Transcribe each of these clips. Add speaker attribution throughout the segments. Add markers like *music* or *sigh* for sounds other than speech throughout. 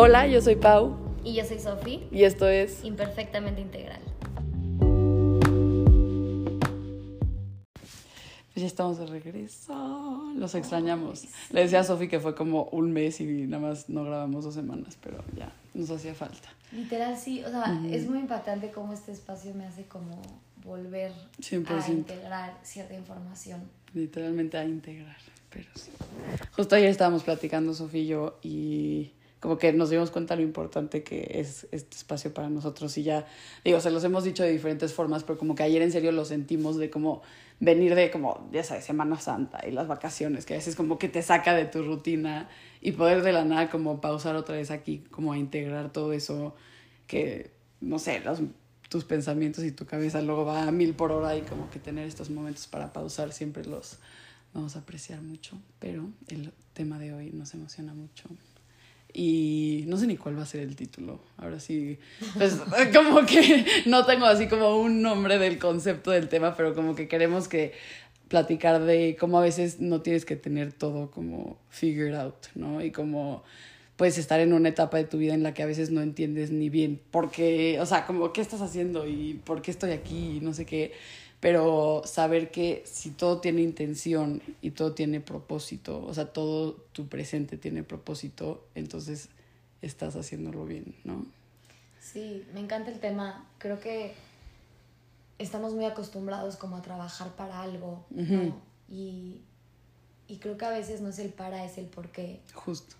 Speaker 1: Hola, yo soy Pau.
Speaker 2: Y yo soy Sofi.
Speaker 1: Y esto es
Speaker 2: Imperfectamente Integral.
Speaker 1: Pues ya estamos de regreso. Los extrañamos. Le decía a Sofi que fue como un mes y nada más no grabamos dos semanas, pero ya nos hacía falta.
Speaker 2: Literal, sí. O sea, es muy impactante cómo este espacio me hace como volver a integrar cierta información.
Speaker 1: Literalmente a integrar, pero sí. Justo ayer estábamos platicando Sofía y yo y como que nos dimos cuenta lo importante que es este espacio para nosotros y ya, digo, se los hemos dicho de diferentes formas, pero como que ayer en serio lo sentimos de como venir de como, ya sabes, Semana Santa y las vacaciones, que a veces como que te saca de tu rutina y poder de la nada como pausar otra vez aquí, como a integrar todo eso que, no sé, los tus pensamientos y tu cabeza luego va a mil por hora y como que tener estos momentos para pausar siempre los vamos a apreciar mucho, pero el tema de hoy nos emociona mucho. Y no sé ni cuál va a ser el título. Ahora sí, pues *laughs* como que no tengo así como un nombre del concepto del tema, pero como que queremos que platicar de cómo a veces no tienes que tener todo como figured out, ¿no? Y como puedes estar en una etapa de tu vida en la que a veces no entiendes ni bien por qué, o sea, como qué estás haciendo y por qué estoy aquí y no sé qué, pero saber que si todo tiene intención y todo tiene propósito, o sea, todo tu presente tiene propósito, entonces estás haciéndolo bien, ¿no?
Speaker 2: Sí, me encanta el tema. Creo que estamos muy acostumbrados como a trabajar para algo, ¿no? Y, y creo que a veces no es el para, es el por qué.
Speaker 1: Justo.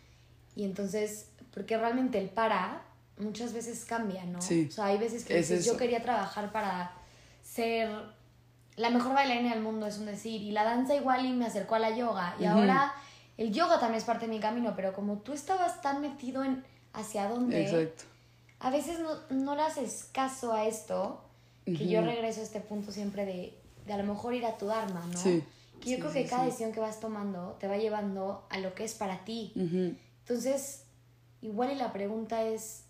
Speaker 2: Y entonces, porque realmente el para muchas veces cambia, ¿no? Sí. O sea, hay veces que dices, yo quería trabajar para ser la mejor bailarina del mundo, es un decir, y la danza igual y me acercó a la yoga, y ahora el yoga también es parte de mi camino, pero como tú estabas tan metido en hacia dónde, Exacto. a veces no, no le haces caso a esto, que yo regreso a este punto siempre de, de a lo mejor ir a tu Dharma, ¿no? Sí. Que yo creo que cada decisión que vas tomando te va llevando a lo que es para ti. Entonces, igual y la pregunta es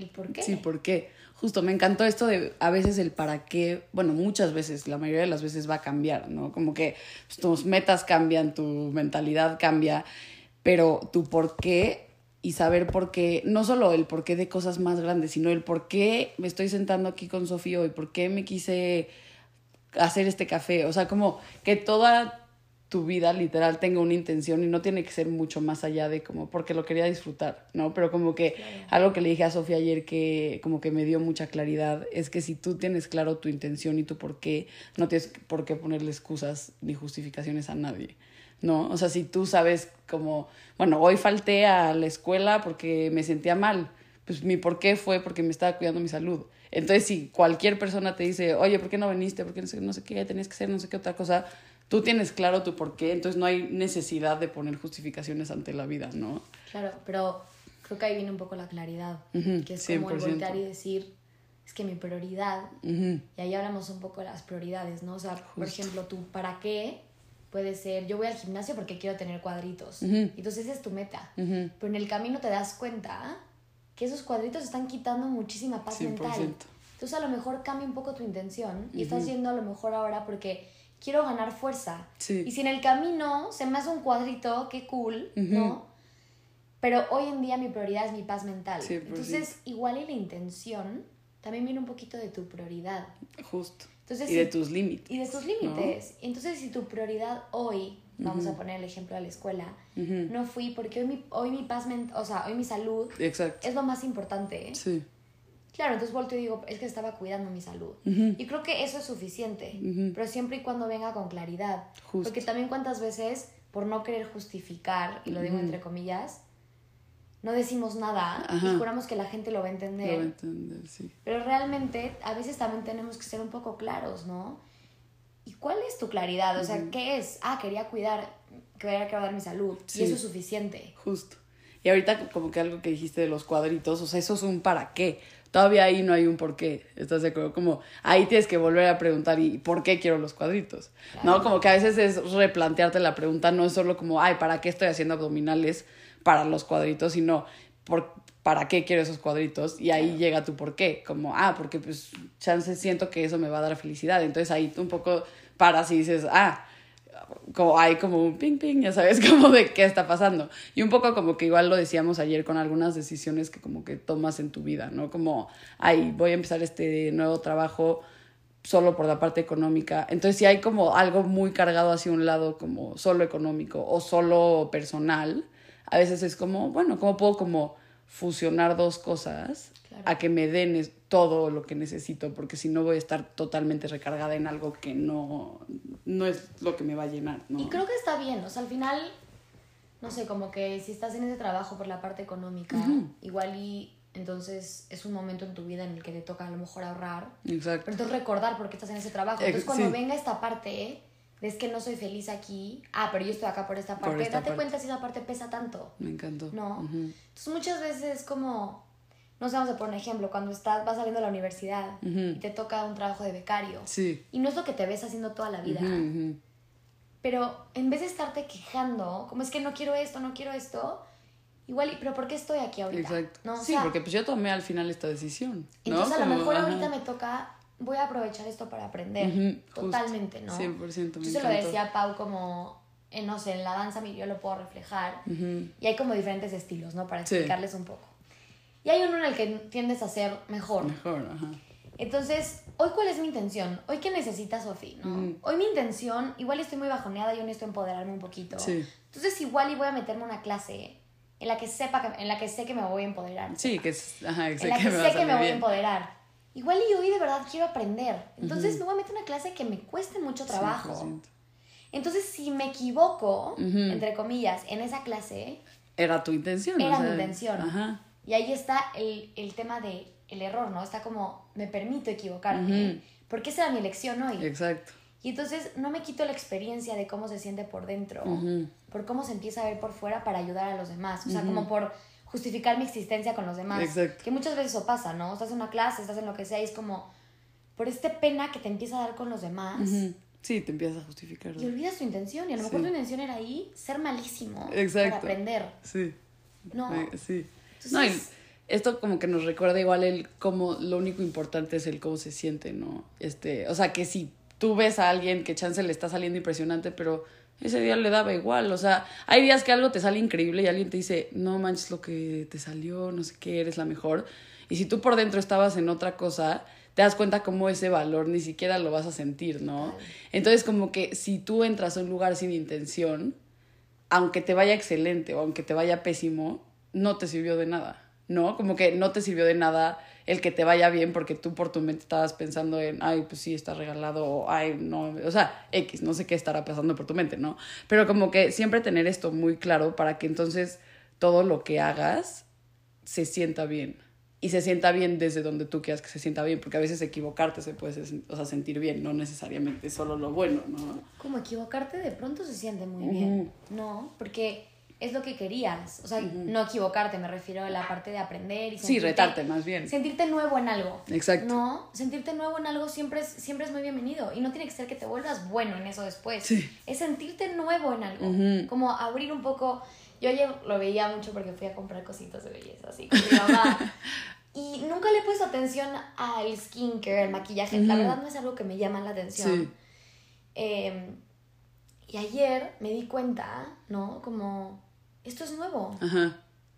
Speaker 2: el por qué.
Speaker 1: Sí, ¿por qué? Justo, me encantó esto de a veces el para qué, bueno, muchas veces, la mayoría de las veces va a cambiar, ¿no? Como que pues, tus metas cambian, tu mentalidad cambia, pero tu por qué y saber por qué, no solo el por qué de cosas más grandes, sino el por qué me estoy sentando aquí con Sofía hoy, por qué me quise hacer este café, o sea, como que toda tu vida literal tenga una intención y no tiene que ser mucho más allá de como porque lo quería disfrutar, ¿no? Pero como que algo que le dije a Sofía ayer que como que me dio mucha claridad es que si tú tienes claro tu intención y tu por qué, no tienes por qué ponerle excusas ni justificaciones a nadie, ¿no? O sea, si tú sabes como, bueno, hoy falté a la escuela porque me sentía mal, pues mi por qué fue porque me estaba cuidando mi salud. Entonces, si cualquier persona te dice, oye, ¿por qué no viniste? ¿Por qué no sé, no sé qué tenías que hacer? No sé qué otra cosa tú tienes claro tu por qué, entonces no hay necesidad de poner justificaciones ante la vida, ¿no?
Speaker 2: Claro, pero creo que ahí viene un poco la claridad, que es como el voltear y decir, es que mi prioridad, y ahí hablamos un poco de las prioridades, ¿no? O sea, por ejemplo, tú, ¿para qué? Puede ser, yo voy al gimnasio porque quiero tener cuadritos. Entonces esa es tu meta. Pero en el camino te das cuenta que esos cuadritos están quitando muchísima paz mental. Entonces a lo mejor cambia un poco tu intención y estás yendo a lo mejor ahora porque quiero ganar fuerza. Y si en el camino se me hace un cuadrito, qué cool, ¿no? Pero hoy en día mi prioridad es mi paz mental. Entonces, igual y la intención también viene un poquito de tu prioridad.
Speaker 1: Justo. Entonces, y de tus límites.
Speaker 2: Y de tus límites. Entonces, si tu prioridad hoy, vamos a poner el ejemplo de la escuela, no fui porque hoy mi, hoy mi paz mental, o sea, hoy mi salud es lo más importante. Sí. Claro, entonces vuelto y digo, es que estaba cuidando mi salud. Y creo que eso es suficiente, pero siempre y cuando venga con claridad. Porque también cuántas veces, por no querer justificar, y lo digo entre comillas, no decimos nada y juramos que la gente lo va a entender. Lo va a entender, sí. Pero realmente a veces también tenemos que ser un poco claros, ¿no? ¿Y cuál es tu claridad? O sea, ¿qué es? Ah, quería cuidar, quería cuidar mi salud. Y eso es suficiente.
Speaker 1: Justo. Y ahorita como que algo que dijiste de los cuadritos, o sea, eso es un para qué todavía ahí no hay un por qué, ¿estás de acuerdo? Como ahí tienes que volver a preguntar, ¿y por qué quiero los cuadritos? ¿No? Como que a veces es replantearte la pregunta, no es solo como, ay, ¿para qué estoy haciendo abdominales para los cuadritos? Sino, ¿por, ¿para qué quiero esos cuadritos? Y ahí llega tu por qué, como, ah, porque pues chance siento que eso me va a dar felicidad. Entonces ahí tú un poco paras y dices, ah, como hay como un ping ping, ya sabes, *laughs* como de qué está pasando. Y un poco como que igual lo decíamos ayer con algunas decisiones que como que tomas en tu vida, ¿no? Como, ay, voy a empezar este nuevo trabajo solo por la parte económica. Entonces, si hay como algo muy cargado hacia un lado como solo económico o solo personal, a veces es como, bueno, ¿cómo puedo como fusionar dos cosas a que me den todo lo que necesito? Porque si no voy a estar totalmente recargada en algo que no, no es lo que me va a llenar, ¿no?
Speaker 2: Y creo que está bien, o sea, al final, no sé, como que si estás en ese trabajo por la parte económica, igual y entonces es un momento en tu vida en el que te toca a lo mejor ahorrar. Exacto. Pero entonces recordar por qué estás en ese trabajo. Entonces cuando venga esta parte, es que no soy feliz aquí, ah, pero yo estoy acá por esta parte, date cuenta si esa parte pesa tanto.
Speaker 1: Me encantó.
Speaker 2: No. Entonces muchas veces es como, no sé, vamos a poner un ejemplo, cuando estás, vas saliendo de la universidad y te toca un trabajo de becario. Sí. Y no es lo que te ves haciendo toda la vida. Pero en vez de estarte quejando, como es que no quiero esto, no quiero esto, igual, pero ¿por qué estoy aquí ahorita? Exacto.
Speaker 1: ¿No? sí, porque pues yo tomé al final esta decisión.
Speaker 2: Entonces a lo mejor ahorita me toca, voy a aprovechar esto para aprender. totalmente, ¿no? 100%. Yo se lo decía a Pau como, en, no sé, en la danza yo lo puedo reflejar. Y hay como diferentes estilos, ¿no? Para explicarles un poco. Y hay uno en el que tiendes a ser mejor. Mejor, ajá. Entonces, hoy cuál es mi intención? Hoy qué necesita Sofía, ¿no? Hoy mi intención, igual estoy muy bajoneada y yo necesito empoderarme un poquito. Sí. Entonces, igual y voy a meterme una clase en la que sepa que, en la que sé que me voy a empoderar.
Speaker 1: Sí, que es, ajá,
Speaker 2: en la que, sé que me voy a empoderar. Igual y hoy de verdad quiero aprender. Entonces me voy a meter una clase que me cueste mucho trabajo. Entonces si me equivoco, entre comillas, en esa clase...
Speaker 1: Era tu intención.
Speaker 2: Era mi intención. Ajá. Y ahí está el, el, tema de el error, ¿no? Está como, me permito equivocarme. Porque esa era mi elección hoy. Exacto. Y entonces no me quito la experiencia de cómo se siente por dentro, por cómo se empieza a ver por fuera para ayudar a los demás. O sea, como por justificar mi existencia con los demás. Exacto. Que muchas veces eso pasa, ¿no? Estás en una clase, estás en lo que sea y es como por este pena que te empieza a dar con los demás.
Speaker 1: Sí, te empiezas a justificar.
Speaker 2: Y olvidas tu intención. Y a lo mejor tu intención era ahí ser malísimo Exacto. para aprender. Sí.
Speaker 1: No. Sí. No, esto como que nos recuerda igual el cómo lo único importante es el cómo se siente, ¿no? Este, o sea, que si tú ves a alguien que chance le está saliendo impresionante, pero ese día le daba igual. O sea, hay días que algo te sale increíble y alguien te dice, no manches lo que te salió, no sé qué, eres la mejor. Y si tú por dentro estabas en otra cosa, te das cuenta cómo ese valor ni siquiera lo vas a sentir, ¿no? Entonces, como que si tú entras a un lugar sin intención, aunque te vaya excelente o aunque te vaya pésimo, no te sirvió de nada, ¿no? Como que no te sirvió de nada el que te vaya bien porque tú por tu mente estabas pensando en, ay, pues sí, está regalado, o ay, no, o sea, X, no sé qué estará pasando por tu mente, ¿no? Pero como que siempre tener esto muy claro para que entonces todo lo que hagas se sienta bien. Y se sienta bien desde donde tú quieras que se sienta bien, porque a veces equivocarte se puede o sea, sentir bien, no necesariamente solo lo bueno, ¿no?
Speaker 2: Como equivocarte de pronto se siente muy bien, ¿no? Porque es lo que querías. O sea, no equivocarte, me refiero a la parte de aprender y
Speaker 1: Sí, retarte más bien.
Speaker 2: Sentirte nuevo en algo. Exacto. No, sentirte nuevo en algo siempre es, siempre es muy bienvenido. Y no tiene que ser que te vuelvas bueno en eso después. Sí. Es sentirte nuevo en algo. Como abrir un poco. Yo ayer lo veía mucho porque fui a comprar cositas de belleza, así con mi mamá. *laughs* y nunca le he puesto atención al skincare, al maquillaje. La verdad no es algo que me llama la atención. Sí. Em, y ayer me di cuenta, ¿no? Como esto es nuevo. Ajá.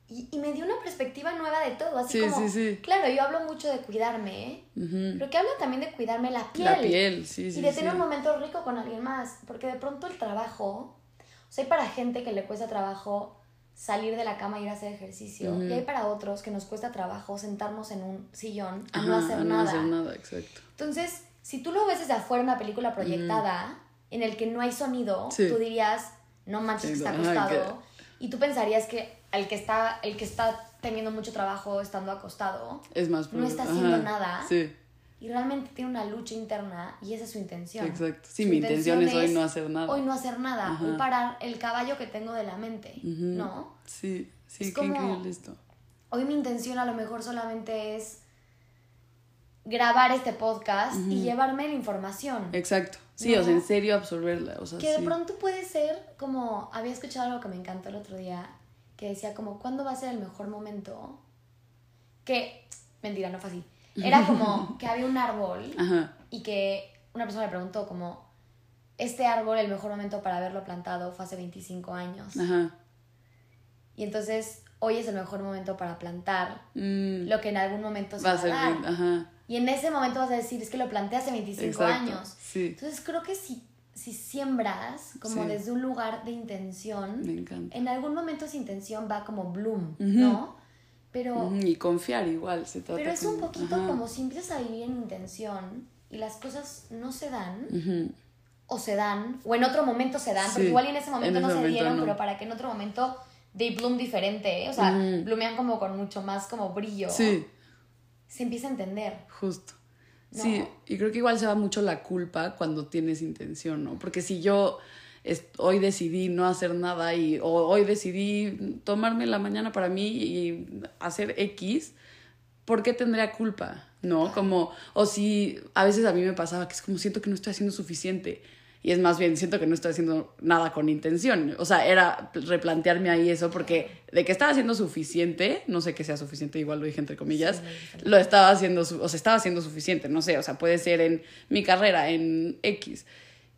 Speaker 2: Y, y, me dio una perspectiva nueva de todo, así sí, como, sí, sí. claro, yo hablo mucho de cuidarme, ¿eh? pero que hablo también de cuidarme la piel. La piel, sí, sí. Y de tener un momento rico con alguien más, porque de pronto el trabajo, o sea, hay para gente que le cuesta trabajo salir de la cama e ir a hacer ejercicio, y hay para otros que nos cuesta trabajo sentarnos en un sillón a no hacer a no Hacer nada, exacto. Entonces, si tú lo ves desde afuera una película proyectada, en el que no hay sonido, tú dirías, no manches que está acostado. Y tú pensarías que el que está, el que está teniendo mucho trabajo estando acostado es más no está haciendo nada. Sí. Y realmente tiene una lucha interna y esa es su intención. Exacto.
Speaker 1: Sí, mi intención, es hoy no hacer nada.
Speaker 2: Hoy no hacer nada. Hoy parar el caballo que tengo de la mente. ¿No?
Speaker 1: Sí, sí, qué increíble esto.
Speaker 2: Hoy mi intención a lo mejor solamente es grabar este podcast y llevarme la información.
Speaker 1: Exacto. Sí, o sea, en serio absorberla. O sea,
Speaker 2: que de pronto puede ser como, había escuchado algo que me encantó el otro día, que decía como, ¿cuándo va a ser el mejor momento? Que, mentira, no fue así. Era *laughs* como que había un árbol y que una persona le preguntó como, este árbol, el mejor momento para haberlo plantado fue hace 25 años. Ajá. Y entonces hoy es el mejor momento para plantar mm. lo que en algún momento se va, a dar. Ajá. Y en ese momento vas a decir, es que lo planté hace 25 años. Sí. Entonces creo que si, si siembras como desde un lugar de intención, en algún momento esa intención va como bloom, ¿no? Pero...
Speaker 1: y confiar igual se
Speaker 2: trata. Pero es un poquito como si empiezas a vivir en intención y las cosas no se dan, o se dan, o en otro momento se dan, porque igual en ese momento no se dieron, pero para que en otro momento they bloom diferente, ¿eh? o sea, bloomean como con mucho más como brillo. Sí. Se empieza a entender.
Speaker 1: Justo. Sí, y creo que igual se va mucho la culpa cuando tienes intención, ¿no? Porque si yo hoy decidí no hacer nada y o hoy decidí tomarme la mañana para mí y hacer X, ¿por qué tendría culpa? ¿No? Como, o si a veces a mí me pasaba que es como siento que no estoy haciendo suficiente. Y es más bien, siento que no estoy haciendo nada con intención. O sea, era replantearme ahí eso, porque de que estaba haciendo suficiente, no sé que sea suficiente, igual lo dije entre comillas, lo estaba haciendo, o sea, estaba haciendo suficiente, no sé, o sea, puede ser en mi carrera, en X.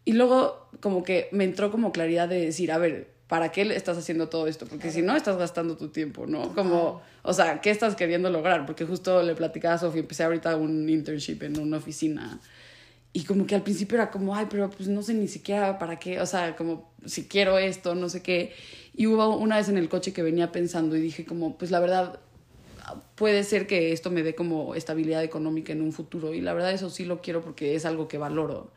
Speaker 1: Y luego como que me entró como claridad de decir, a ver, ¿para qué estás haciendo todo esto? Porque si no, estás gastando tu tiempo, ¿no? Como, o sea, ¿qué estás queriendo lograr? Porque justo le platicaba a Sofía, empecé ahorita un internship en una oficina. Y como que al principio era como, ay, pero pues no sé ni siquiera para qué, o sea, como si quiero esto, no sé qué. Y hubo una vez en el coche que venía pensando y dije como, pues la verdad, puede ser que esto me dé como estabilidad económica en un futuro. Y la verdad eso sí lo quiero porque es algo que valoro.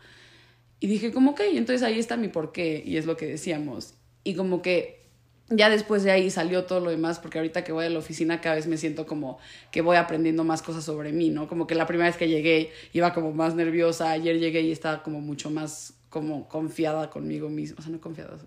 Speaker 1: Y dije como, ok, entonces ahí está mi porqué y es lo que decíamos. Y como que ya después de ahí salió todo lo demás, porque ahorita que voy a la oficina cada vez me siento como que voy aprendiendo más cosas sobre mí, ¿no? Como que la primera vez que llegué iba como más nerviosa, ayer llegué y estaba como mucho más como confiada conmigo misma, o sea, no confiada,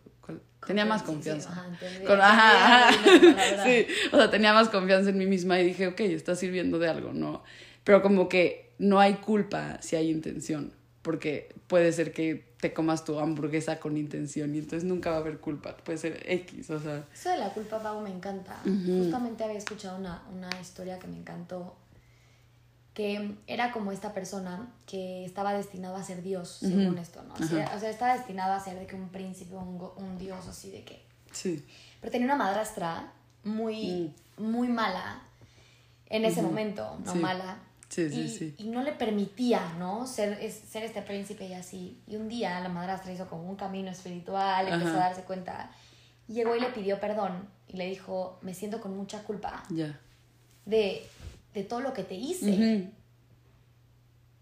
Speaker 1: tenía más confianza. ajá, *laughs* sí, o sea, tenía más confianza en mí misma y dije, ok, está sirviendo de algo, ¿no? Pero como que no hay culpa si hay intención porque puede ser que te comas tu hamburguesa con intención y entonces nunca va a haber culpa, puede ser X, o sea...
Speaker 2: Eso de la culpa, Pau, me encanta. Justamente había escuchado una, una historia que me encantó, que era como esta persona que estaba destinado a ser Dios, según esto, ¿no? O sea, estaba destinado a ser de que un príncipe, un, un Dios, así de que... Sí. Pero tenía una madrastra muy, mm. muy mala en ese momento, no mala, Sí, sí, y, sí. y no le permitía, ¿no? Ser, ser este príncipe y así. Y un día la madrastra hizo como un camino espiritual, empezó a darse cuenta. Llegó y le pidió perdón y le dijo, me siento con mucha culpa de, de todo lo que te hice.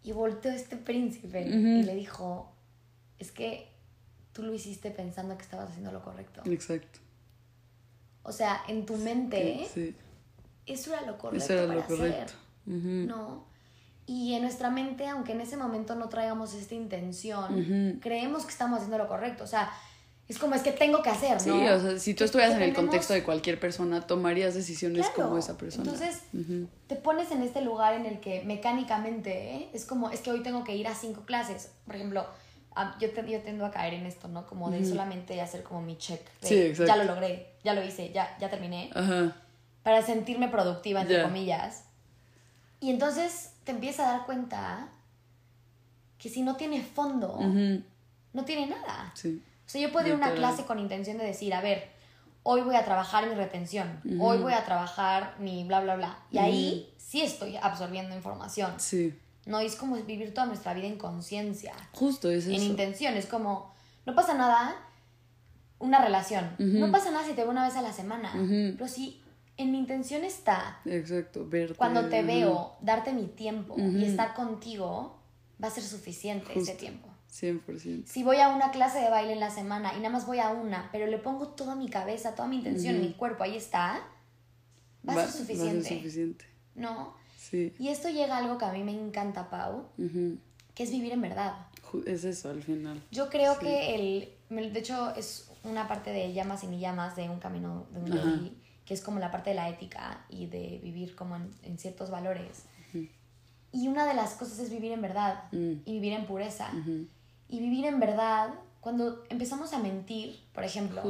Speaker 2: Y volteó este príncipe y le dijo, es que tú lo hiciste pensando que estabas haciendo lo correcto. Exacto. O sea, en tu mente, eso era lo correcto. Eso era lo correcto. ¿No? Y en nuestra mente, aunque en ese momento no traigamos esta intención, creemos que estamos haciendo lo correcto. O sea, es como es que tengo que hacer, ¿no?
Speaker 1: Sí, o sea, si tú estuvieras en el contexto de cualquier persona, tomarías decisiones como esa persona.
Speaker 2: Entonces, te pones en este lugar en el que mecánicamente ¿eh? es como, es que hoy tengo que ir a cinco clases. Por ejemplo, yo, yo tendo a caer en esto, ¿no? Como de solamente hacer como mi check. sí, ya lo logré, ya lo hice, ya, ya terminé. Para sentirme productiva, entre comillas. Y entonces te empiezas a dar cuenta que si no tiene fondo, no tiene nada. O sea, yo puedo ir a una clase con intención de decir, a ver, hoy voy a trabajar mi retención, hoy voy a trabajar mi bla, bla, bla. Y ahí sí estoy absorbiendo información. Sí. No, es como vivir toda nuestra vida en conciencia. Justo, es eso. En intención, es como, no pasa nada, una relación. No pasa nada si te veo una vez a la semana. Pero si en mi intención está. Exacto, verte. Cuando te veo, darte mi tiempo y estar contigo, va a ser suficiente ese tiempo. 100%. Si voy a una clase de baile en la semana y nada más voy a una, pero le pongo toda mi cabeza, toda mi intención, mi cuerpo, ahí está, va, a ser suficiente. Va a ser suficiente. ¿No? Sí. Y esto llega a algo que a mí me encanta, Pau, que es vivir en verdad.
Speaker 1: Es eso, al final.
Speaker 2: Yo creo que el. De hecho, es una parte de llamas y ni llamas de un camino de un que es como la parte de la ética y de vivir como en, ciertos valores. Y una de las cosas es vivir en verdad mm. y vivir en pureza. Y vivir en verdad, cuando empezamos a mentir, por ejemplo,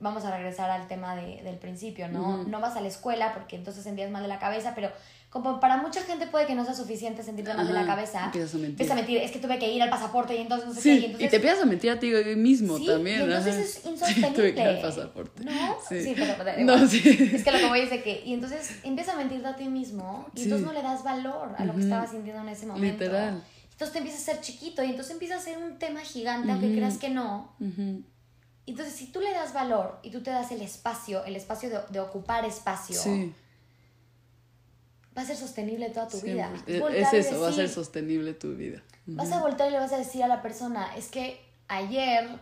Speaker 2: vamos a regresar al tema de, del principio, ¿no? No vas a la escuela porque entonces sentías mal de la cabeza, pero como para mucha gente puede que no sea suficiente sentirte mal de la cabeza. Empiezas a mentir. Empiezas a mentir, es que tuve que ir al pasaporte y entonces no sé qué. Y, entonces,
Speaker 1: y te empiezas a mentir a ti mismo
Speaker 2: sí,
Speaker 1: también.
Speaker 2: Y entonces es insostenible. *laughs* Sí, tuve que ir al pasaporte. ¿No? Sí, pero,
Speaker 1: no, sí.
Speaker 2: Es que lo que voy es de que. Y entonces empiezas a mentirte a ti mismo y entonces no le das valor a lo que estabas sintiendo en ese momento. Literal. Entonces te empiezas a ser chiquito y entonces empieza a ser un tema gigante, aunque creas que no. Entonces, si tú le das valor y tú te das el espacio, el espacio de, de ocupar espacio, va a ser sostenible toda tu vida.
Speaker 1: Es, eso, va a ser sostenible tu vida.
Speaker 2: Vas a voltar y le vas a decir a la persona, es que ayer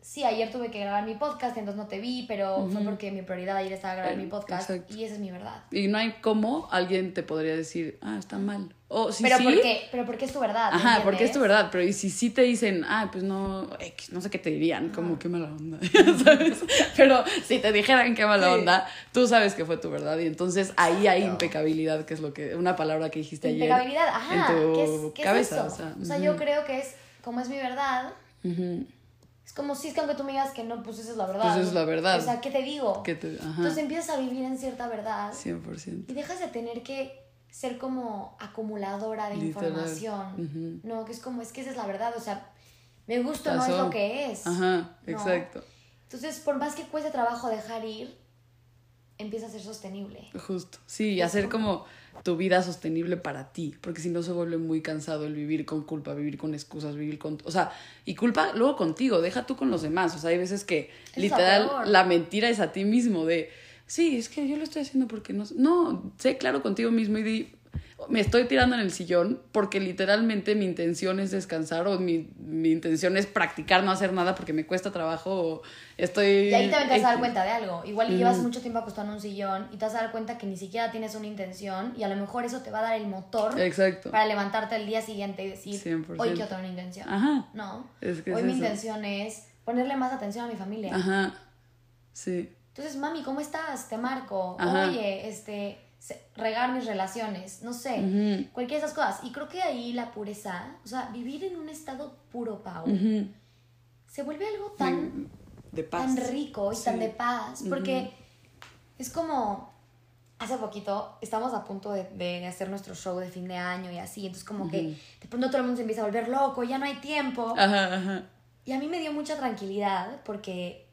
Speaker 2: sí, ayer tuve que grabar mi podcast, entonces no te vi, pero fue porque mi prioridad ayer estaba grabar mi podcast y esa es mi verdad.
Speaker 1: Y no hay cómo alguien te podría decir, ah, está mal. O si
Speaker 2: pero,
Speaker 1: sí,
Speaker 2: porque, pero porque es tu verdad.
Speaker 1: Ajá, porque es tu verdad. Pero y si sí te dicen, ah, pues no, no sé qué te dirían, como qué mala onda, *laughs* ¿sabes? Pero si te dijeran qué mala onda, tú sabes que fue tu verdad. Y entonces ahí hay impecabilidad, que es lo que, una palabra que dijiste
Speaker 2: ayer. Impecabilidad, ajá. En tu cabeza. o sea, o sea yo creo que es, como es mi verdad, es como si es que aunque tú me digas que no, pues esa es la verdad.
Speaker 1: Pues es la verdad.
Speaker 2: O sea, ¿qué te digo? Entonces empiezas a vivir en cierta verdad.
Speaker 1: 100%.
Speaker 2: Y dejas de tener que ser como acumuladora de información. No, que es como, es que esa es la verdad. O sea, me gusta, no es lo que es.
Speaker 1: Ajá, exacto.
Speaker 2: Entonces, por más que cueste trabajo dejar ir, empieza a ser sostenible.
Speaker 1: Justo, sí, y hacer como tu vida sostenible para ti, porque si no se vuelve muy cansado el vivir con culpa, vivir con excusas, vivir con, o sea, y culpa luego contigo, deja tú con los demás, o sea, hay veces que literal la mentira es a ti mismo de, sí, es que yo lo estoy haciendo porque no, no, sé claro contigo mismo y di, me estoy tirando en el sillón porque literalmente mi intención es descansar o mi, mi intención es practicar, no hacer nada porque me cuesta trabajo o estoy...
Speaker 2: Y ahí te vas a dar cuenta de algo. Igual llevas mucho tiempo acostado en un sillón y te vas a dar cuenta que ni siquiera tienes una intención y a lo mejor eso te va a dar el motor
Speaker 1: Exacto.
Speaker 2: para levantarte el día siguiente y decir, 100%. hoy quiero tener una intención. Ajá. No. hoy mi intención es ponerle más atención a mi familia.
Speaker 1: Ajá. Sí.
Speaker 2: Entonces, mami, ¿cómo estás? Te marco. Oye, este regar mis relaciones, no sé, cualquiera de esas cosas. Y creo que ahí la pureza, o sea, vivir en un estado puro, Pau, se vuelve algo tan,
Speaker 1: de paz.
Speaker 2: tan rico y tan de paz, porque es como, hace poquito estamos a punto de, de, hacer nuestro show de fin de año y así, entonces como que de pronto todo el mundo se empieza a volver loco, ya no hay tiempo. Y a mí me dio mucha tranquilidad porque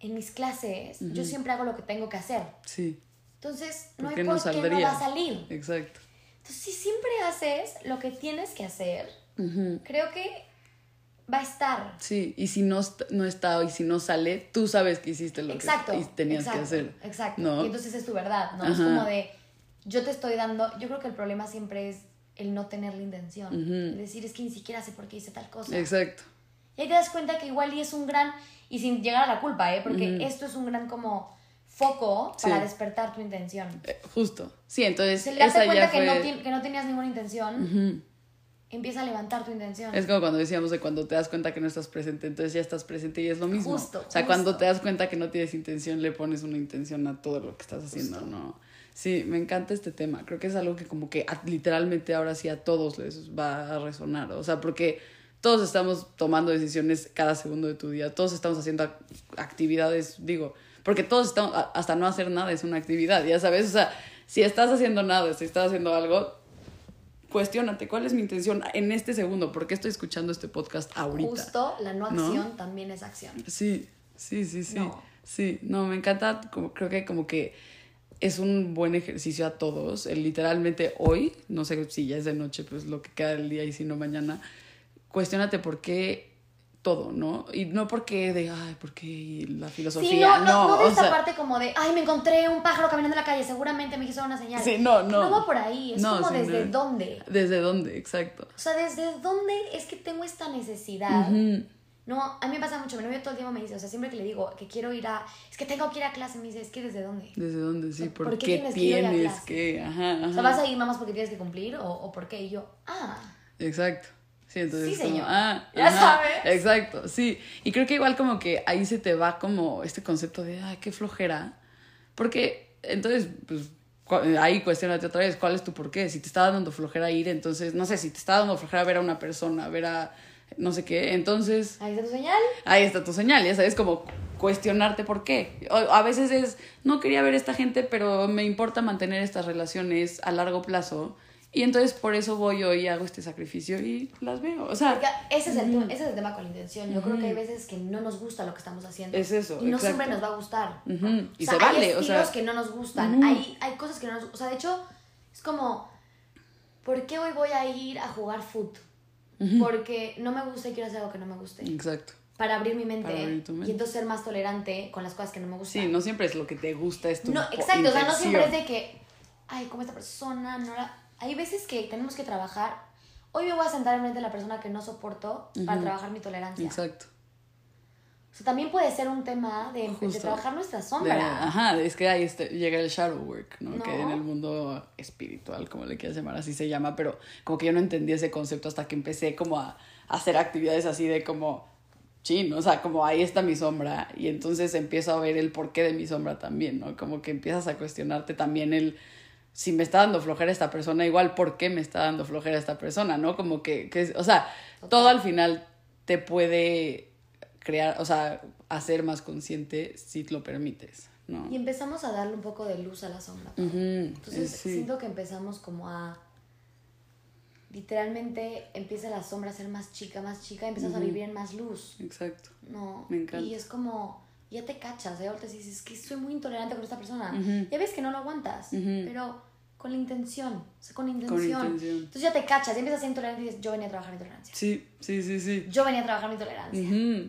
Speaker 2: en mis clases yo siempre hago lo que tengo que hacer.
Speaker 1: Sí.
Speaker 2: Entonces, no hay por qué no va a salir.
Speaker 1: Exacto.
Speaker 2: Entonces, si siempre haces lo que tienes que hacer, creo que va a estar.
Speaker 1: Sí, y si no, no está y si no sale, tú sabes que hiciste lo que tenías que hacer.
Speaker 2: Exacto. Y entonces es tu verdad, ¿no? Es como de, yo te estoy dando, yo creo que el problema siempre es el no tener la intención. Es decir, es que ni siquiera sé por qué hice tal cosa.
Speaker 1: Exacto.
Speaker 2: Y ahí te das cuenta que igual y es un gran, y sin llegar a la culpa, ¿eh? Porque esto es un gran como foco para despertar tu intención.
Speaker 1: Eh, justo. Sí, entonces.
Speaker 2: Si das cuenta que, no que, no tenías ninguna intención, empieza a levantar tu intención.
Speaker 1: Es como cuando decíamos de cuando te das cuenta que no estás presente, entonces ya estás presente y es lo mismo. Justo. O sea, cuando te das cuenta que no tienes intención, le pones una intención a todo lo que estás haciendo, ¿no? Sí, me encanta este tema. Creo que es algo que como que literalmente ahora sí a todos les va a resonar. O sea, porque todos estamos tomando decisiones cada segundo de tu día, todos estamos haciendo actividades, digo, porque todos estamos, hasta no hacer nada es una actividad, ya sabes, o sea, si estás haciendo nada, si estás haciendo algo, cuestionate cuál es mi intención en este segundo, ¿por qué estoy escuchando este podcast ahorita?
Speaker 2: Justo la no acción también es acción.
Speaker 1: Sí, sí, sí, sí. Sí, no, me encanta, como, creo que como que es un buen ejercicio a todos, el, literalmente hoy, no sé si ya es de noche, pues lo que queda del día y si no mañana, cuestionate por qué todo, ¿no? Y no porque de, ay, porque la filosofía. Sí,
Speaker 2: no, no, no, de esta parte como de, ay, me encontré un pájaro caminando en la calle, seguramente me quiso una señal.
Speaker 1: Sí, no, no.
Speaker 2: No va por ahí, es como desde dónde.
Speaker 1: Desde dónde, exacto.
Speaker 2: O sea, desde dónde es que tengo esta necesidad. No, a mí me pasa mucho, mi novio todo el tiempo me dice, o sea, siempre que le digo que quiero ir a, es que tengo que ir a clase, me dice, es que desde dónde.
Speaker 1: Desde dónde, sí, ¿por, qué, tienes, tienes que, ajá, ajá.
Speaker 2: O sea, vas a ir nada más porque tienes que cumplir o, o por qué, y yo, ah.
Speaker 1: Exacto. Sí, entonces
Speaker 2: sí, como,
Speaker 1: ah,
Speaker 2: ya sabes.
Speaker 1: Exacto, sí. Y creo que igual como que ahí se te va como este concepto de, ay, qué flojera. Porque entonces, pues ahí cuestionate otra vez, ¿cuál es tu por qué? Si te está dando flojera ir, entonces, no sé, si te está dando flojera ver a una persona, ver a no sé qué, entonces...
Speaker 2: Ahí está tu señal.
Speaker 1: Ahí está tu señal, ya sabes, como cuestionarte por qué. A veces es, no quería ver a esta gente, pero me importa mantener estas relaciones a largo plazo. Y entonces por eso voy hoy y hago este sacrificio y las veo. O sea,
Speaker 2: ese es, el, ese es el tema con la intención. Yo creo que hay veces que no nos gusta lo que estamos haciendo. Es eso. Y no siempre nos va a gustar. Y se vale. Hay estilos que no nos gustan. hay, hay cosas que no nos O sea, de hecho, es como, ¿por qué hoy voy a ir a jugar foot? Porque no me gusta y quiero hacer algo que no me guste. Exacto para abrir mi mente, y entonces ser más tolerante con las cosas que no me gustan.
Speaker 1: Sí, no siempre es lo que te gusta, es tu
Speaker 2: No, exacto, o sea, no siempre es de que, ay, como esta persona no la... Hay veces que tenemos que trabajar, hoy me voy a sentar en frente de la persona que no soporto para trabajar mi tolerancia. Exacto. O sea, también puede ser un tema de, trabajar nuestra sombra.
Speaker 1: ajá, es que ahí este, llega el shadow work, ¿no? Que en el mundo espiritual, como le quieras llamar, así se llama, pero como que yo no entendí ese concepto hasta que empecé como a hacer actividades así de como chin, o sea, como ahí está mi sombra y entonces empiezo a ver el porqué de mi sombra también, ¿no? Como que empiezas a cuestionarte también el si me está dando flojera esta persona, igual por qué me está dando flojera esta persona, ¿no? Como que, que o sea, todo al final te puede crear, o sea, hacer más consciente si lo permites, ¿no?
Speaker 2: Y empezamos a darle un poco de luz a la sombra. Entonces, siento que empezamos como a literalmente empieza la sombra a ser más chica, más chica, y empiezas a vivir en más luz. Exacto. No. Me encanta. Y es como, ya te cachas, ¿eh? Ahorita dices, es que soy muy intolerante con esta persona. Ya ves que no lo aguantas, pero con la intención, o sea, con intención. con intención. Entonces ya te cachas, ya empiezas a ser intolerante y dices, yo venía a trabajar mi tolerancia.
Speaker 1: Sí, sí, sí, sí.
Speaker 2: Yo venía a trabajar mi tolerancia.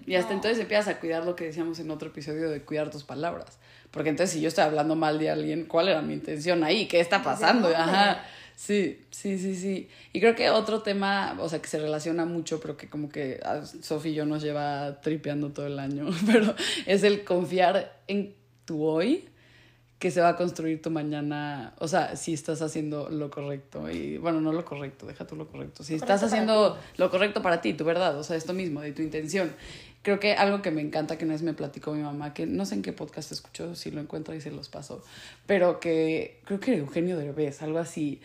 Speaker 1: Y hasta entonces empiezas a cuidar lo que decíamos en otro episodio de cuidar tus palabras. Porque entonces si yo estoy hablando mal de alguien, ¿cuál era mi intención ahí? ¿Qué está pasando? Ajá. Sí, sí, sí, sí. Y creo que otro tema, o sea, que se relaciona mucho, pero que como que a Sofi y yo nos lleva tripeando todo el año, *laughs* pero es el confiar en tu hoy, que se va a construir tu mañana, o sea, si estás haciendo lo correcto, y bueno, no lo correcto, deja tú lo correcto, si estás haciendo lo correcto para ti, tu verdad, o sea, esto mismo, de tu intención. Creo que algo que me encanta que una vez me platicó mi mamá, que no sé en qué podcast escuchó, si lo encuentro y se los paso, pero que creo que Eugenio Derbez, algo así,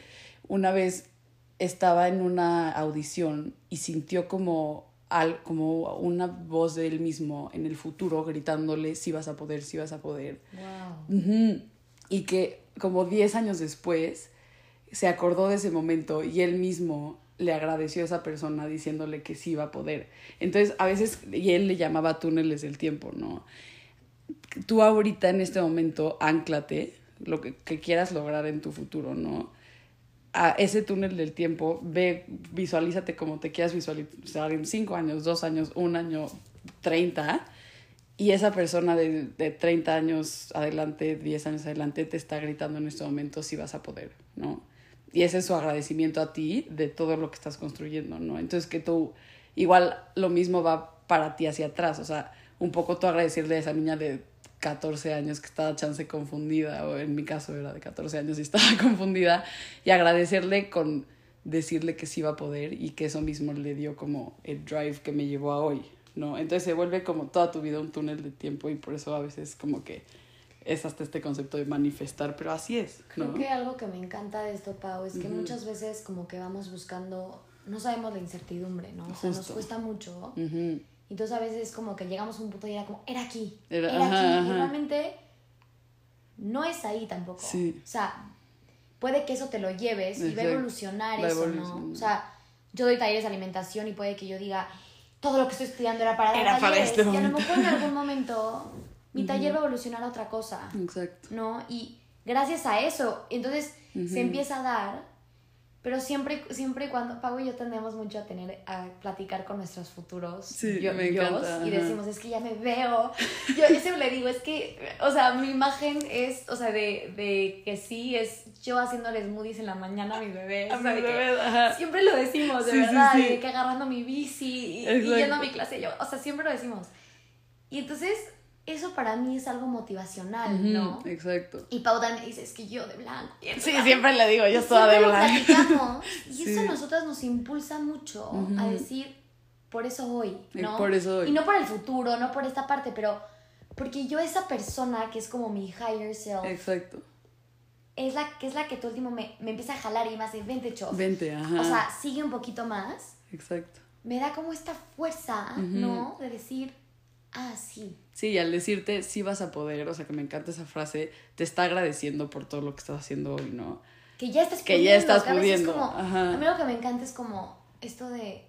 Speaker 1: una vez estaba en una audición y sintió como, al, como una voz de él mismo en el futuro gritándole si vas a poder, si vas a poder. Wow. Y que como 10 años después se acordó de ese momento y él mismo le agradeció a esa persona diciéndole que sí iba a poder. Entonces, a veces, y él le llamaba túneles del tiempo, ¿no? Tú ahorita en este momento, anclate lo que, que quieras lograr en tu futuro, ¿no? A ese túnel del tiempo, ve, visualízate como te quieras visualizar en cinco años, dos años, un año, treinta, y esa persona de, de 30 años adelante, 10 años adelante, te está gritando en este momento si vas a poder, ¿no? Y ese es su agradecimiento a ti de todo lo que estás construyendo, ¿no? Entonces que tú, igual lo mismo va para ti hacia atrás, o sea, un poco tú agradecerle a esa niña de 14 años que estaba chance confundida, o en mi caso era de 14 años y estaba *laughs* confundida, y agradecerle con decirle que sí iba a poder y que eso mismo le dio como el drive que me llevó a hoy, ¿no? Entonces se vuelve como toda tu vida un túnel de tiempo y por eso a veces como que es hasta este concepto de manifestar, pero así es.
Speaker 2: ¿no? Creo que algo que me encanta de esto, Pau, es que muchas veces como que vamos buscando, no sabemos la incertidumbre, ¿no? O sea, nos cuesta mucho. Entonces a veces como que llegamos a un punto y era como, era aquí, era, aquí. Y realmente no es ahí tampoco. O sea, puede que eso te lo lleves y va a evolucionar eso, ¿no? O sea, yo doy talleres de alimentación y puede que yo diga, todo lo que estoy estudiando era para dar era talleres. Para este y a lo mejor en algún momento *laughs* mi taller va a evolucionar a otra cosa. Exacto. ¿No? Y gracias a eso, entonces se empieza a dar pero siempre, siempre cuando Pau y yo tendemos mucho a tener, a platicar con nuestros futuros sí, yo, me encanta, y decimos, es que ya me veo. Yo siempre le digo, es que, o sea, mi imagen es, o sea, de, de que sí, es yo haciéndole smoothies en la mañana a mi bebé. A mi bebé, Siempre lo decimos, de verdad, de que agarrando mi bici y, y, yendo a mi clase, yo, o sea, siempre lo decimos. Y entonces eso para mí es algo motivacional, ¿no? Exacto. Y Pau me dice, es que yo de blanco.
Speaker 1: Sí, siempre le digo, yo soy de blanco.
Speaker 2: y *laughs* eso a nosotras nos impulsa mucho a decir, por eso voy, ¿no? Por eso voy. Y no por el futuro, no por esta parte, pero porque yo esa persona que es como mi higher self. Exacto. Es la que es la que todo último me, me empieza a jalar y me hace, vente, chof. Vente, ajá. O sea, sigue un poquito más. Exacto. Me da como esta fuerza, ¿no? De decir, ah, sí.
Speaker 1: Sí, y al decirte sí vas a poder, o sea, que me encanta esa frase, te está agradeciendo por todo lo que estás haciendo hoy, ¿no?
Speaker 2: Que ya estás pudiendo. Que ya estás pudiendo. A mí lo que me encanta es como esto de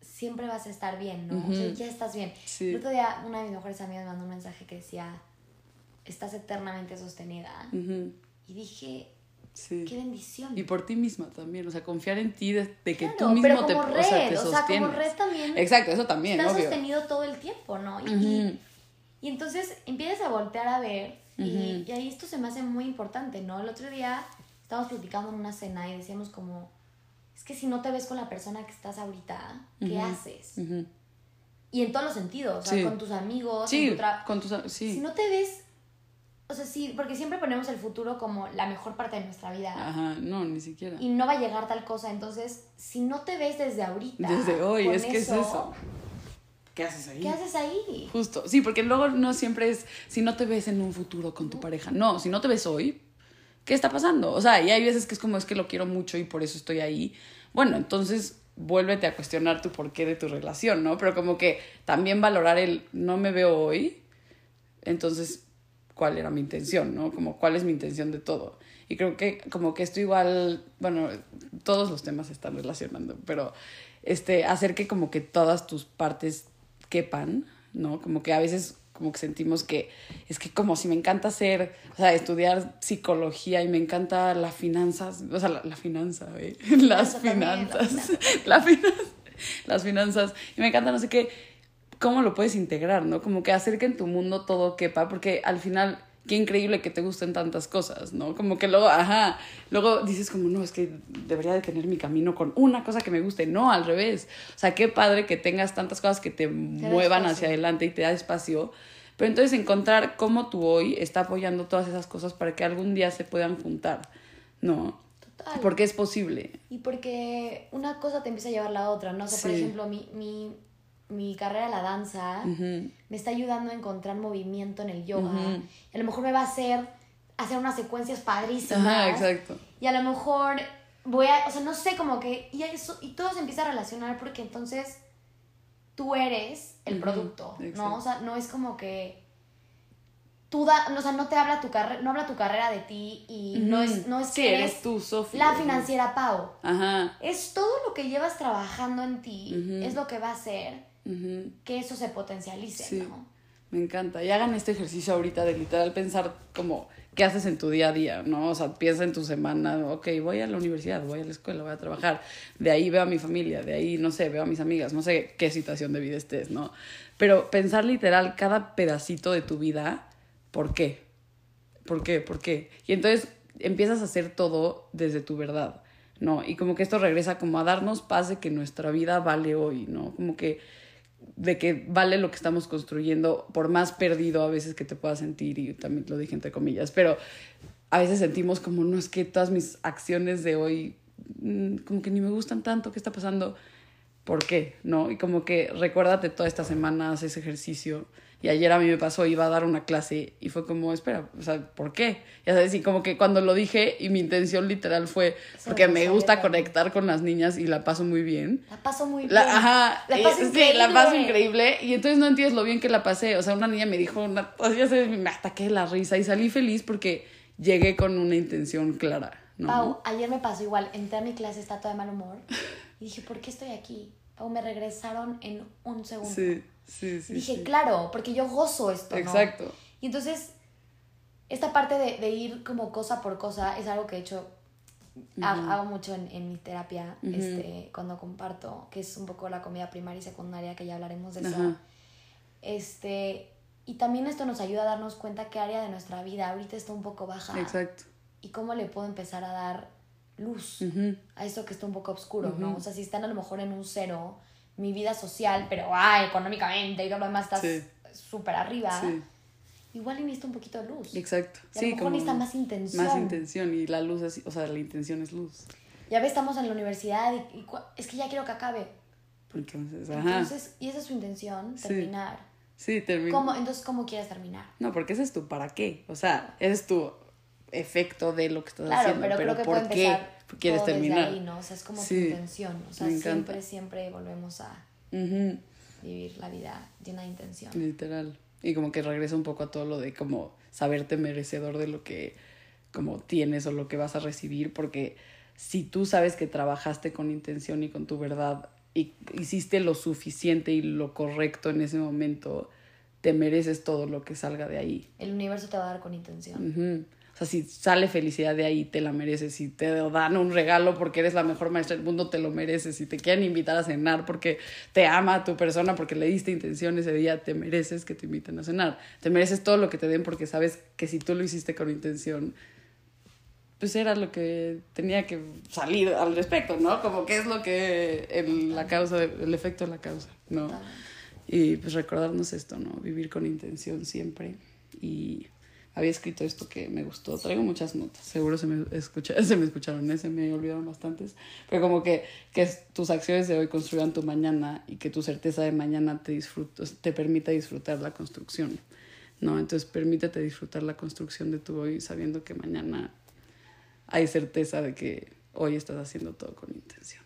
Speaker 2: siempre vas a estar bien, ¿no? o sea, ya estás bien. El otro día una de mis mejores amigas me mandó un mensaje que decía, estás eternamente sostenida. Y dije, Qué bendición.
Speaker 1: Y por ti misma también, o sea, confiar en ti de, que tú mismo te, red, o sea, te O sea, como red también. Exacto, eso también,
Speaker 2: Estás sostenido todo el tiempo, ¿no? Y, y, entonces empiezas a voltear a ver y, y, ahí esto se me hace muy importante, ¿no? El otro día estábamos platicando en una cena y decíamos como, es que si no te ves con la persona que estás ahorita, ¿qué haces? Y en todos los sentidos, o sea, con tus amigos,
Speaker 1: sí, con tus sí.
Speaker 2: Si no te ves o sea, sí, porque siempre ponemos el futuro como la mejor parte de nuestra vida.
Speaker 1: Ajá, no, ni siquiera.
Speaker 2: Y no va a llegar tal cosa. Entonces, si no te ves desde ahorita.
Speaker 1: Desde hoy, es que es eso. ¿Qué haces ahí?
Speaker 2: ¿Qué haces ahí?
Speaker 1: Justo, sí, porque luego no siempre es si no te ves en un futuro con tu pareja. No, si no te ves hoy, ¿qué está pasando? O sea, y hay veces que es como es que lo quiero mucho y por eso estoy ahí. Bueno, entonces vuélvete a cuestionar tu porqué de tu relación, ¿no? Pero como que también valorar el no me veo hoy. Entonces, cuál era mi intención, ¿no? Como cuál es mi intención de todo. Y creo que como que esto igual, bueno, todos los temas se están relacionando, pero este, hacer que como que todas tus partes quepan, ¿no? Como que a veces como que sentimos que es que como si me encanta hacer, o sea, estudiar psicología y me encanta las finanzas, o sea, la, finanza, ¿eh? *laughs* Las finanzas, la finanza, *laughs* las finanzas, y me encanta no sé qué, cómo lo puedes integrar, ¿no? Como que hacer que en tu mundo todo quepa, porque al final, qué increíble que te gusten tantas cosas, ¿no? Como que luego, ajá, luego dices como, no, es que debería de tener mi camino con una cosa que me guste, no, al revés. O sea, qué padre que tengas tantas cosas que te, muevan hacia adelante y te da espacio. Pero entonces encontrar cómo tú hoy está apoyando todas esas cosas para que algún día se puedan juntar, ¿no? Total. Porque es posible.
Speaker 2: Y porque una cosa te empieza a llevar la otra, ¿no? O sea, por ejemplo, mi, mi mi carrera la danza me está ayudando a encontrar movimiento en el yoga. Y a lo mejor me va a hacer hacer unas secuencias padrísimas. exacto. Y a lo mejor voy a, o sea, no sé, como que, y, eso, y todo se empieza a relacionar porque entonces tú eres el producto, ¿no? O sea, no es como que tú da, o sea, no te habla tu carrera, no habla tu carrera de ti y no es, no es que eres, tú, Sofía. La financiera Pau. Ajá. Es todo lo que llevas trabajando en ti, es lo que va a que eso se potencialice, ¿no?
Speaker 1: Me encanta. Y hagan este ejercicio ahorita de literal pensar como qué haces en tu día a día, ¿no? O sea, piensa en tu semana, ok, voy a la universidad, voy a la escuela, voy a trabajar, de ahí veo a mi familia, de ahí, no sé, veo a mis amigas, no sé qué situación de vida estés, ¿no? Pero pensar literal cada pedacito de tu vida, ¿por qué? ¿Por qué? ¿Por qué? Y entonces empiezas a hacer todo desde tu verdad, ¿no? Y como que esto regresa como a darnos paz de que nuestra vida vale hoy, ¿no? Como que de que vale lo que estamos construyendo, por más perdido a veces que te puedas sentir, y también lo dije entre comillas, pero a veces sentimos como, no es que todas mis acciones de hoy, mm, como que ni me gustan tanto, ¿qué está pasando? ¿Por qué? ¿No? Y como que recuérdate toda esta semana, haz ese ejercicio y ayer a mí me pasó, iba a dar una clase y fue como, espera, o sea, ¿por qué? Ya sabes, y como que cuando lo dije y mi intención literal fue, porque me gusta conectar con las niñas y la paso muy bien.
Speaker 2: La paso muy bien. ajá,
Speaker 1: la paso increíble. Sí, la paso increíble. Y entonces no entiendes lo bien que la pasé. O sea, una niña me dijo, una, ya sabes, me ataqué la risa y salí feliz porque llegué con una intención clara. ¿no?
Speaker 2: Pau, ayer me pasó igual, entré a mi clase, está todo de mal humor y dije, ¿por qué estoy aquí? Pau, me regresaron en un segundo. Sí. Sí, sí, dije, claro, porque yo gozo esto, Exacto. Y entonces, esta parte de, ir como cosa por cosa es algo que he hecho, hago mucho en, mi terapia, este, cuando comparto, que es un poco la comida primaria y secundaria, que ya hablaremos de eso. Este, y también esto nos ayuda a darnos cuenta qué área de nuestra vida ahorita está un poco baja. Exacto. Y cómo le puedo empezar a dar luz a esto que está un poco oscuro, ¿no? O sea, si están a lo mejor en un cero, mi vida social, pero ah, económicamente y todo lo demás estás súper arriba. Igual necesita un poquito de luz.
Speaker 1: Exacto.
Speaker 2: Y a lo mejor necesita más intención.
Speaker 1: Más intención y la luz es, o sea, la intención es luz.
Speaker 2: Ya ves, estamos en la universidad y, es que ya quiero que acabe. Entonces, ajá. Entonces, y esa es su intención, terminar. Sí, terminar. ¿Cómo, entonces, ¿cómo quieres terminar?
Speaker 1: No, porque ese es tu para qué. O sea, ese es tu efecto de lo que estás haciendo. Pero, pero ¿por qué? quieres terminar.
Speaker 2: ahí, ¿no? O sea, es como tu intención. O sea, siempre, siempre volvemos a. vivir la vida llena de intención.
Speaker 1: Literal. Y como que regresa un poco a todo lo de como saberte merecedor de lo que como tienes o lo que vas a recibir, porque si tú sabes que trabajaste con intención y con tu verdad y hiciste lo suficiente y lo correcto en ese momento, te mereces todo lo que salga de ahí.
Speaker 2: El universo te va a dar con intención.
Speaker 1: O sea, si sale felicidad de ahí, te la mereces. Si te dan un regalo porque eres la mejor maestra del mundo, te lo mereces. Si te quieren invitar a cenar porque te ama tu persona, porque le diste intención ese día, te mereces que te inviten a cenar. Te mereces todo lo que te den porque sabes que si tú lo hiciste con intención, pues era lo que tenía que salir al respecto, ¿no? Como que es lo que el, la causa, el efecto de la causa, ¿no? Y pues recordarnos esto, ¿no? Vivir con intención siempre y había escrito esto que me gustó. Traigo muchas notas, seguro se me, escucha, *laughs* se me escucharon, ¿eh? se me olvidaron bastantes. Pero como que, que tus acciones de hoy construyan tu mañana y que tu certeza de mañana te, te permita disfrutar la construcción. ¿no? Entonces permítete disfrutar la construcción de tu hoy sabiendo que mañana hay certeza de que hoy estás haciendo todo con intención.